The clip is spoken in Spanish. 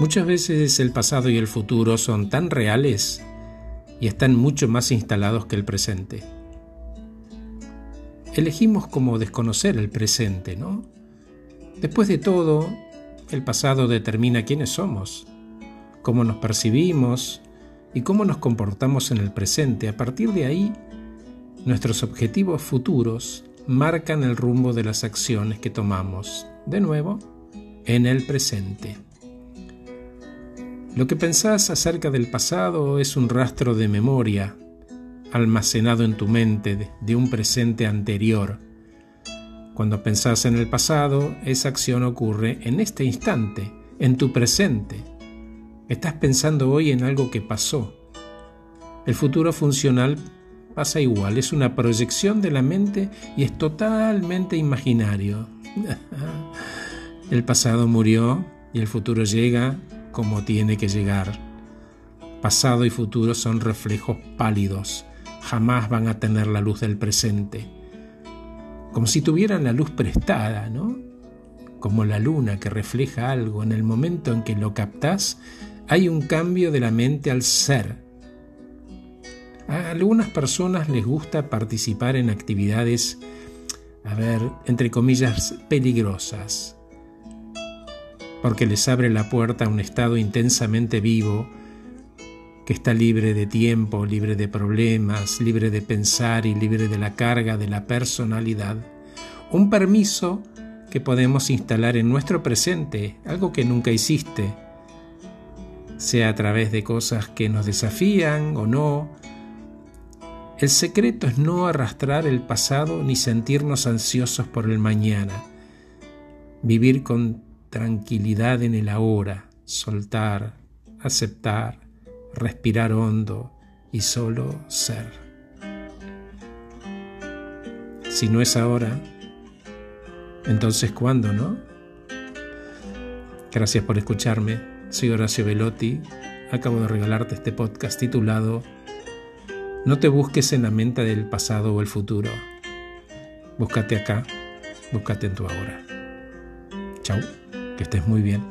Muchas veces el pasado y el futuro son tan reales y están mucho más instalados que el presente. Elegimos como desconocer el presente, ¿no? Después de todo, el pasado determina quiénes somos, cómo nos percibimos y cómo nos comportamos en el presente. A partir de ahí, nuestros objetivos futuros marcan el rumbo de las acciones que tomamos, de nuevo, en el presente. Lo que pensás acerca del pasado es un rastro de memoria almacenado en tu mente de un presente anterior. Cuando pensás en el pasado, esa acción ocurre en este instante, en tu presente. Estás pensando hoy en algo que pasó. El futuro funcional pasa igual, es una proyección de la mente y es totalmente imaginario. el pasado murió y el futuro llega como tiene que llegar. Pasado y futuro son reflejos pálidos, jamás van a tener la luz del presente. Como si tuvieran la luz prestada, ¿no? Como la luna que refleja algo. En el momento en que lo captás, hay un cambio de la mente al ser. A algunas personas les gusta participar en actividades, a ver, entre comillas, peligrosas porque les abre la puerta a un estado intensamente vivo, que está libre de tiempo, libre de problemas, libre de pensar y libre de la carga de la personalidad. Un permiso que podemos instalar en nuestro presente, algo que nunca hiciste, sea a través de cosas que nos desafían o no. El secreto es no arrastrar el pasado ni sentirnos ansiosos por el mañana. Vivir con tranquilidad en el ahora, soltar, aceptar, respirar hondo y solo ser. Si no es ahora, entonces ¿cuándo, no? Gracias por escucharme. Soy Horacio Velotti. Acabo de regalarte este podcast titulado No te busques en la mente del pasado o el futuro. Búscate acá, búscate en tu ahora. Chao. Que estés muy bien.